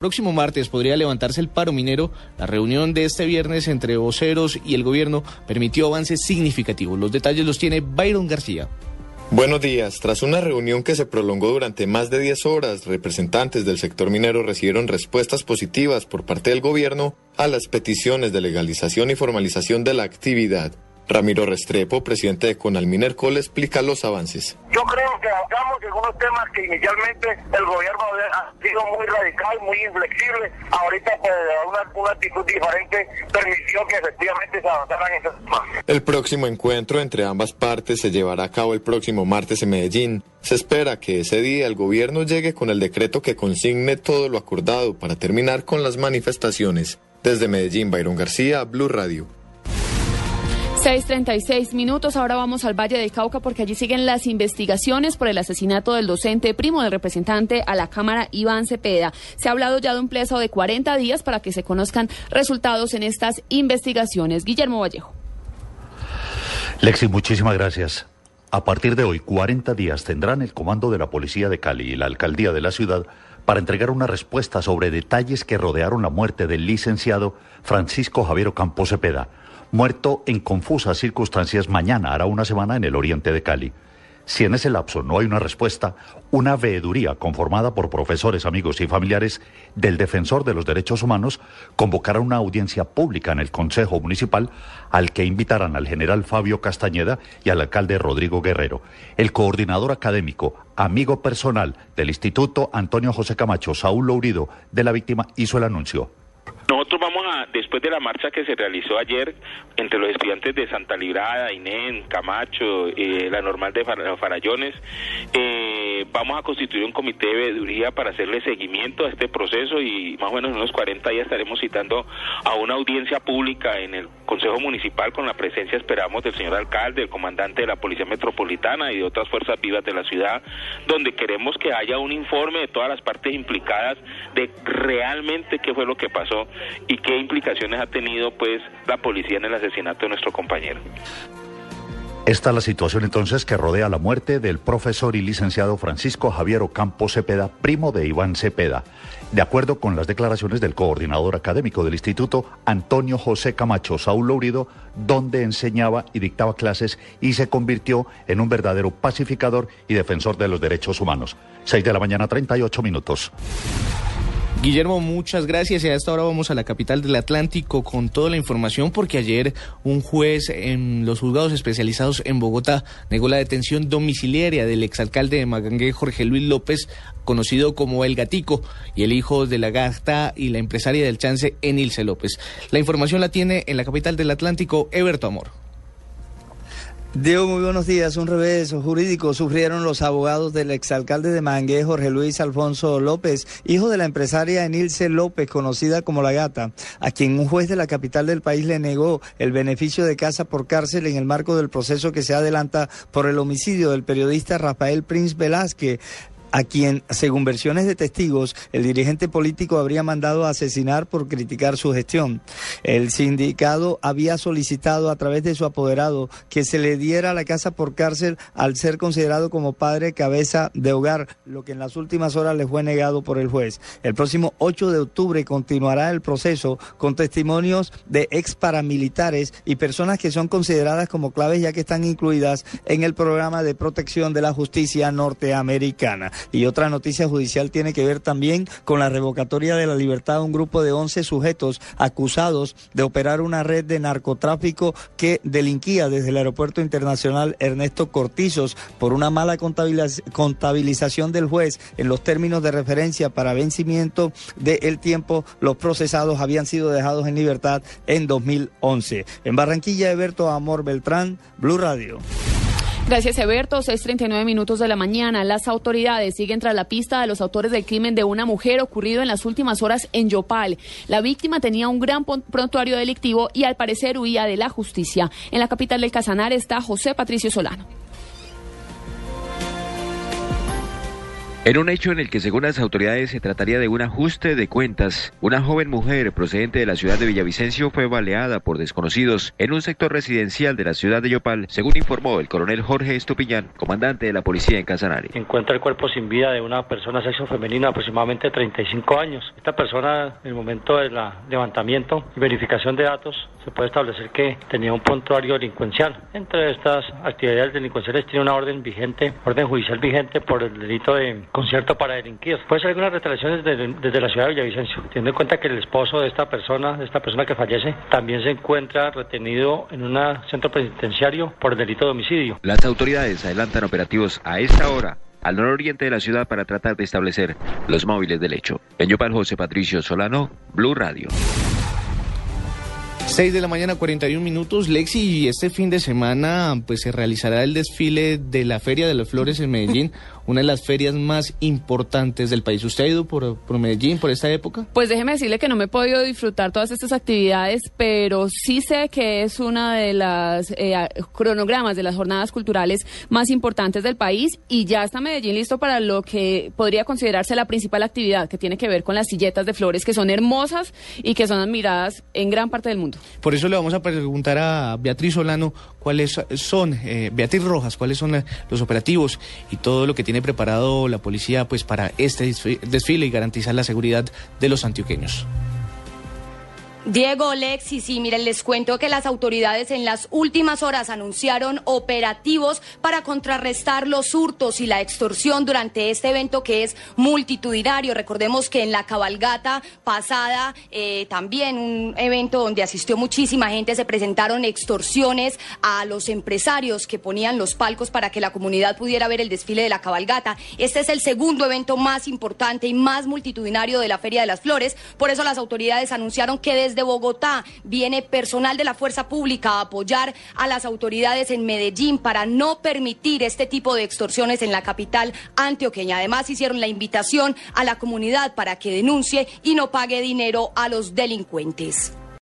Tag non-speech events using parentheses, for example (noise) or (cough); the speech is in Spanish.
Próximo martes podría levantarse el paro minero. La reunión de este viernes entre voceros y el gobierno permitió avances significativos. Los detalles los tiene Byron García. Buenos días. Tras una reunión que se prolongó durante más de 10 horas, representantes del sector minero recibieron respuestas positivas por parte del gobierno a las peticiones de legalización y formalización de la actividad. Ramiro Restrepo, presidente de Conalminercol, explica los avances. Yo creo que avanzamos en unos temas que inicialmente el gobierno ha sido muy radical, muy inflexible. Ahorita, pues, una, una actitud diferente permitió que efectivamente se avanzaran esos temas. El próximo encuentro entre ambas partes se llevará a cabo el próximo martes en Medellín. Se espera que ese día el gobierno llegue con el decreto que consigne todo lo acordado para terminar con las manifestaciones. Desde Medellín, Byron García, Blue Radio. 6.36 minutos. Ahora vamos al Valle del Cauca porque allí siguen las investigaciones por el asesinato del docente primo del representante a la Cámara Iván Cepeda. Se ha hablado ya de un plazo de 40 días para que se conozcan resultados en estas investigaciones. Guillermo Vallejo. Lexi, muchísimas gracias. A partir de hoy, 40 días tendrán el comando de la Policía de Cali y la Alcaldía de la ciudad para entregar una respuesta sobre detalles que rodearon la muerte del licenciado Francisco Javier Campos Cepeda muerto en confusas circunstancias mañana, hará una semana, en el oriente de Cali. Si en ese lapso no hay una respuesta, una veeduría conformada por profesores, amigos y familiares del defensor de los derechos humanos convocará una audiencia pública en el Consejo Municipal al que invitarán al general Fabio Castañeda y al alcalde Rodrigo Guerrero. El coordinador académico, amigo personal del Instituto Antonio José Camacho, Saúl Lourido, de la víctima, hizo el anuncio. Después de la marcha que se realizó ayer entre los estudiantes de Santa Librada, Inén, Camacho, eh, la normal de Farallones, eh, vamos a constituir un comité de veeduría para hacerle seguimiento a este proceso y más o menos en unos 40 días estaremos citando a una audiencia pública en el Consejo Municipal con la presencia, esperamos, del señor alcalde, del comandante de la Policía Metropolitana y de otras fuerzas vivas de la ciudad, donde queremos que haya un informe de todas las partes implicadas de realmente qué fue lo que pasó y qué implicaciones ha tenido pues la policía en el asesinato de nuestro compañero. Esta es la situación entonces que rodea la muerte del profesor y licenciado Francisco Javier Ocampo Cepeda, primo de Iván Cepeda. De acuerdo con las declaraciones del coordinador académico del instituto, Antonio José Camacho Saúl Lourido, donde enseñaba y dictaba clases y se convirtió en un verdadero pacificador y defensor de los derechos humanos. 6 de la mañana, 38 minutos. Guillermo, muchas gracias. Y a esta hora vamos a la capital del Atlántico con toda la información porque ayer un juez en los juzgados especializados en Bogotá negó la detención domiciliaria del exalcalde de Magangué, Jorge Luis López, conocido como El Gatico, y el hijo de la gata y la empresaria del chance, Enilce López. La información la tiene en la capital del Atlántico, Eberto Amor. Diego, muy buenos días. Un revés jurídico sufrieron los abogados del exalcalde de Mangué, Jorge Luis Alfonso López, hijo de la empresaria Enilce López, conocida como La Gata, a quien un juez de la capital del país le negó el beneficio de casa por cárcel en el marco del proceso que se adelanta por el homicidio del periodista Rafael Prince Velázquez, a quien, según versiones de testigos, el dirigente político habría mandado a asesinar por criticar su gestión. El sindicado había solicitado a través de su apoderado que se le diera la casa por cárcel al ser considerado como padre cabeza de hogar, lo que en las últimas horas le fue negado por el juez. El próximo 8 de octubre continuará el proceso con testimonios de ex paramilitares y personas que son consideradas como claves ya que están incluidas en el programa de protección de la justicia norteamericana. Y otra noticia judicial tiene que ver también con la revocatoria de la libertad de un grupo de 11 sujetos acusados de operar una red de narcotráfico que delinquía desde el Aeropuerto Internacional Ernesto Cortizos por una mala contabilización del juez en los términos de referencia para vencimiento del tiempo. Los procesados habían sido dejados en libertad en 2011. En Barranquilla, Eberto Amor Beltrán, Blue Radio. Gracias, Eberto. 6:39 minutos de la mañana. Las autoridades siguen tras la pista de los autores del crimen de una mujer ocurrido en las últimas horas en Yopal. La víctima tenía un gran prontuario delictivo y al parecer huía de la justicia. En la capital del Casanar está José Patricio Solano. En un hecho en el que según las autoridades se trataría de un ajuste de cuentas, una joven mujer procedente de la ciudad de Villavicencio fue baleada por desconocidos en un sector residencial de la ciudad de Yopal, según informó el coronel Jorge Estupiñán, comandante de la policía en Casanare. Encuentra el cuerpo sin vida de una persona sexo femenino de aproximadamente 35 años. Esta persona, en el momento del levantamiento y verificación de datos, se puede establecer que tenía un puntuario delincuencial. Entre estas actividades delincuenciales tiene una orden vigente, orden judicial vigente por el delito de concierto para delinquir. Puede ser algunas restricciones desde, desde, la ciudad de Villavicencio, teniendo en cuenta que el esposo de esta persona, de esta persona que fallece, también se encuentra retenido en un centro penitenciario por el delito de homicidio. Las autoridades adelantan operativos a esta hora al nororiente de la ciudad para tratar de establecer los móviles del hecho. En Yopal, José Patricio Solano, Blue Radio. 6 de la mañana, 41 minutos. Lexi, y este fin de semana pues se realizará el desfile de la Feria de las Flores en Medellín, (laughs) una de las ferias más importantes del país. ¿Usted ha ido por, por, Medellín por esta época? Pues déjeme decirle que no me he podido disfrutar todas estas actividades, pero sí sé que es una de las eh, cronogramas de las jornadas culturales más importantes del país y ya está Medellín listo para lo que podría considerarse la principal actividad, que tiene que ver con las silletas de flores, que son hermosas y que son admiradas en gran parte del mundo. Por eso le vamos a preguntar a Beatriz Solano cuáles son, eh, Beatriz Rojas, cuáles son los operativos y todo lo que tiene preparado la policía pues para este desfile y garantizar la seguridad de los antioqueños. Diego, Lexi, sí, miren, les cuento que las autoridades en las últimas horas anunciaron operativos para contrarrestar los hurtos y la extorsión durante este evento que es multitudinario. Recordemos que en la cabalgata pasada, eh, también un evento donde asistió muchísima gente, se presentaron extorsiones a los empresarios que ponían los palcos para que la comunidad pudiera ver el desfile de la cabalgata. Este es el segundo evento más importante y más multitudinario de la Feria de las Flores. Por eso las autoridades anunciaron que desde de Bogotá viene personal de la fuerza pública a apoyar a las autoridades en Medellín para no permitir este tipo de extorsiones en la capital antioqueña. Además, hicieron la invitación a la comunidad para que denuncie y no pague dinero a los delincuentes.